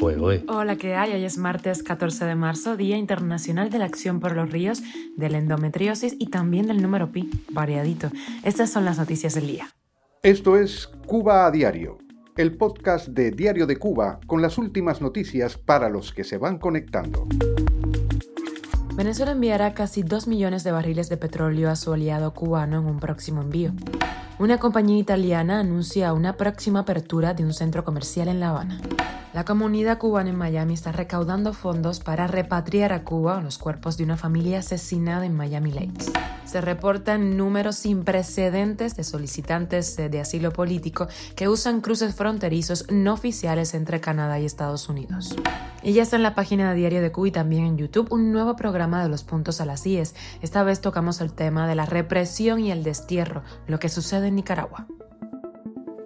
Hola, ¿qué hay? Hoy es martes 14 de marzo, Día Internacional de la Acción por los Ríos, de la Endometriosis y también del número pi, variadito. Estas son las noticias del día. Esto es Cuba a Diario, el podcast de Diario de Cuba con las últimas noticias para los que se van conectando. Venezuela enviará casi 2 millones de barriles de petróleo a su aliado cubano en un próximo envío. Una compañía italiana anuncia una próxima apertura de un centro comercial en La Habana. La comunidad cubana en Miami está recaudando fondos para repatriar a Cuba los cuerpos de una familia asesinada en Miami Lakes. Se reportan números sin precedentes de solicitantes de asilo político que usan cruces fronterizos no oficiales entre Canadá y Estados Unidos. Y ya está en la página de Diario de Cuba y también en YouTube un nuevo programa de los puntos a las IES. Esta vez tocamos el tema de la represión y el destierro, lo que sucede en Nicaragua.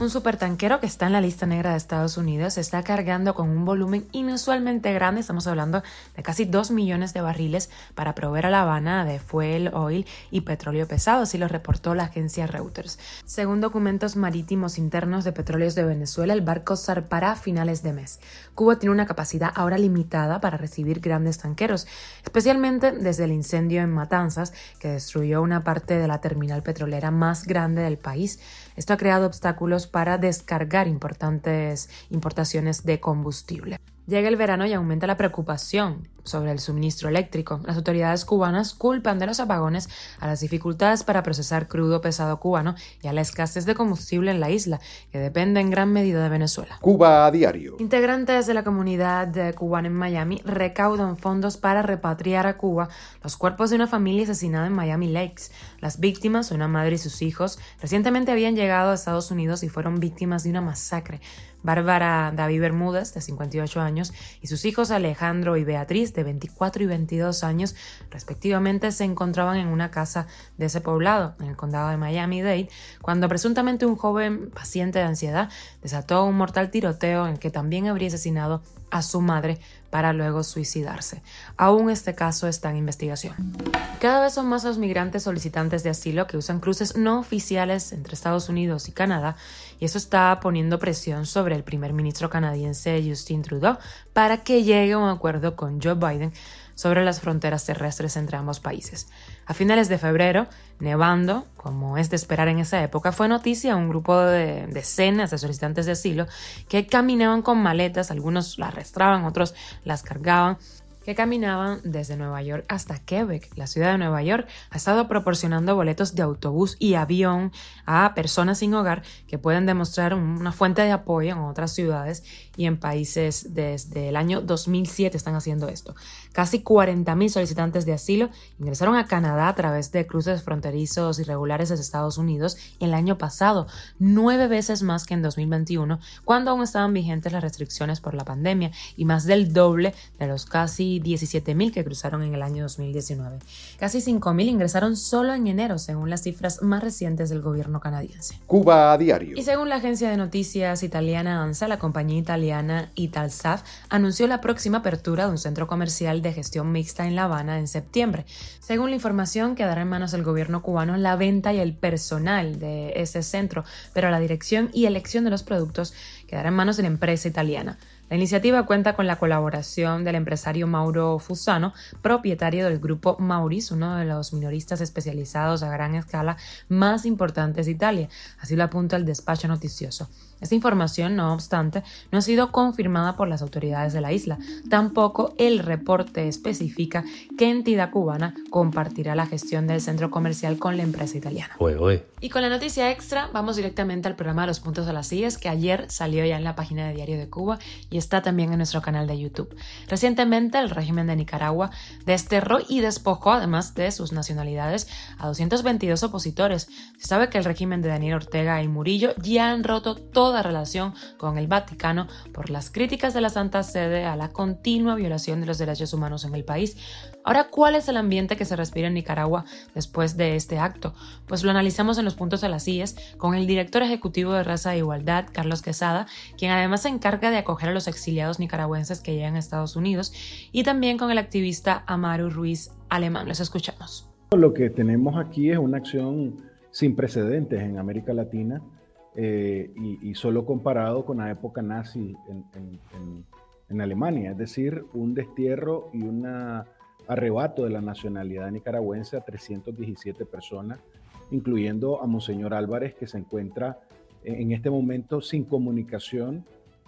Un supertanquero que está en la lista negra de Estados Unidos está cargando con un volumen inusualmente grande, estamos hablando de casi 2 millones de barriles para proveer a La Habana de fuel, oil y petróleo pesado, así lo reportó la agencia Reuters. Según documentos marítimos internos de Petróleos de Venezuela, el barco zarpará a finales de mes. Cuba tiene una capacidad ahora limitada para recibir grandes tanqueros, especialmente desde el incendio en Matanzas, que destruyó una parte de la terminal petrolera más grande del país. Esto ha creado obstáculos para descargar importantes importaciones de combustible. Llega el verano y aumenta la preocupación sobre el suministro eléctrico. Las autoridades cubanas culpan de los apagones a las dificultades para procesar crudo pesado cubano y a la escasez de combustible en la isla, que depende en gran medida de Venezuela. Cuba a diario. Integrantes de la comunidad cubana en Miami recaudan fondos para repatriar a Cuba los cuerpos de una familia asesinada en Miami Lakes. Las víctimas, una madre y sus hijos, recientemente habían llegado a Estados Unidos y fueron víctimas de una masacre. Bárbara David Bermúdez, de 58 años, y sus hijos Alejandro y Beatriz, de 24 y 22 años, respectivamente, se encontraban en una casa de ese poblado, en el condado de Miami-Dade, cuando presuntamente un joven paciente de ansiedad desató un mortal tiroteo en que también habría asesinado a su madre para luego suicidarse. Aún este caso está en investigación. Cada vez son más los migrantes solicitantes de asilo que usan cruces no oficiales entre Estados Unidos y Canadá y eso está poniendo presión sobre el primer ministro canadiense Justin Trudeau para que llegue a un acuerdo con Joe Biden sobre las fronteras terrestres entre ambos países. A finales de febrero, nevando, como es de esperar en esa época, fue noticia un grupo de decenas de solicitantes de asilo que caminaban con maletas, algunos las arrastraban, otros las cargaban que caminaban desde Nueva York hasta Quebec. La ciudad de Nueva York ha estado proporcionando boletos de autobús y avión a personas sin hogar que pueden demostrar una fuente de apoyo en otras ciudades y en países desde el año 2007 están haciendo esto. Casi 40.000 solicitantes de asilo ingresaron a Canadá a través de cruces fronterizos irregulares desde Estados Unidos el año pasado, nueve veces más que en 2021, cuando aún estaban vigentes las restricciones por la pandemia y más del doble de los casi 17.000 que cruzaron en el año 2019. Casi 5.000 ingresaron solo en enero, según las cifras más recientes del gobierno canadiense. Cuba a diario. Y según la agencia de noticias italiana ANSA, la compañía italiana Italsaf anunció la próxima apertura de un centro comercial de gestión mixta en La Habana en septiembre. Según la información, quedará en manos del gobierno cubano la venta y el personal de ese centro, pero la dirección y elección de los productos quedará en manos de la empresa italiana. La iniciativa cuenta con la colaboración del empresario Mauro Fusano, propietario del grupo Mauris, uno de los minoristas especializados a gran escala más importantes de Italia. Así lo apunta el despacho noticioso. Esta información, no obstante, no ha sido confirmada por las autoridades de la isla. Tampoco el reporte especifica qué entidad cubana compartirá la gestión del centro comercial con la empresa italiana. Y con la noticia extra, vamos directamente al programa de los puntos de las sillas que ayer salió ya en la página de Diario de Cuba y está también en nuestro canal de YouTube. Recientemente, el régimen de Nicaragua desterró y despojó, además de sus nacionalidades, a 222 opositores. Se sabe que el régimen de Daniel Ortega y Murillo ya han roto toda relación con el Vaticano por las críticas de la Santa Sede a la continua violación de los derechos humanos en el país. Ahora, ¿cuál es el ambiente que se respira en Nicaragua después de este acto? Pues lo analizamos en los puntos de las IES con el director ejecutivo de Raza e Igualdad, Carlos Quesada, quien además se encarga de acoger a los exiliados nicaragüenses que llegan a Estados Unidos, y también con el activista Amaru Ruiz Alemán. Los escuchamos. Lo que tenemos aquí es una acción sin precedentes en América Latina eh, y, solo comparado con la época nazi en, Alemania, es decir, un destierro y un arrebato de la nacionalidad nicaragüense a 317 personas, incluyendo a Monseñor Álvarez, que se encuentra en este momento sin comunicación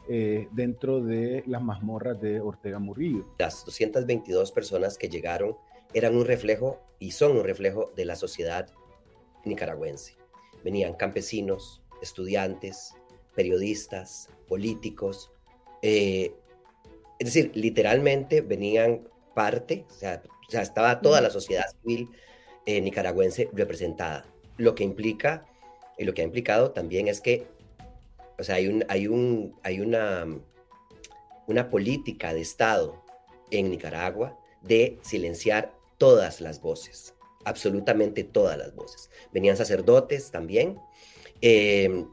eh, dentro de las mazmorras de Ortega Murillo. Las 222 personas que llegaron eran un reflejo y son un reflejo de la sociedad nicaragüense. Venían campesinos, estudiantes, periodistas, políticos. Eh, es decir, literalmente venían parte, o sea, estaba toda la sociedad civil eh, nicaragüense representada. Lo que implica, y lo que ha implicado también es que, o sea, hay, un, hay, un, hay una, una política de Estado en Nicaragua de silenciar todas las voces, absolutamente todas las voces. Venían sacerdotes también, Em,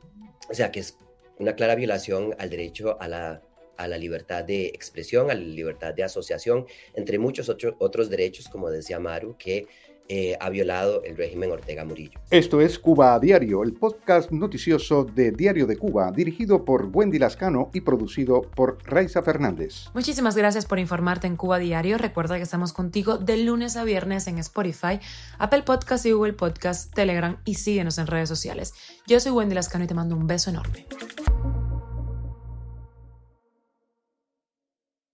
o sea que es una clara violación al derecho a la, a la libertad de expresión, a la libertad de asociación, entre muchos otros derechos, como decía Maru, que eh, ha violado el régimen Ortega Murillo. Esto es Cuba a Diario, el podcast noticioso de Diario de Cuba, dirigido por Wendy Lascano y producido por Raiza Fernández. Muchísimas gracias por informarte en Cuba Diario. Recuerda que estamos contigo de lunes a viernes en Spotify, Apple Podcast y Google Podcast, Telegram y síguenos en redes sociales. Yo soy Wendy Lascano y te mando un beso enorme.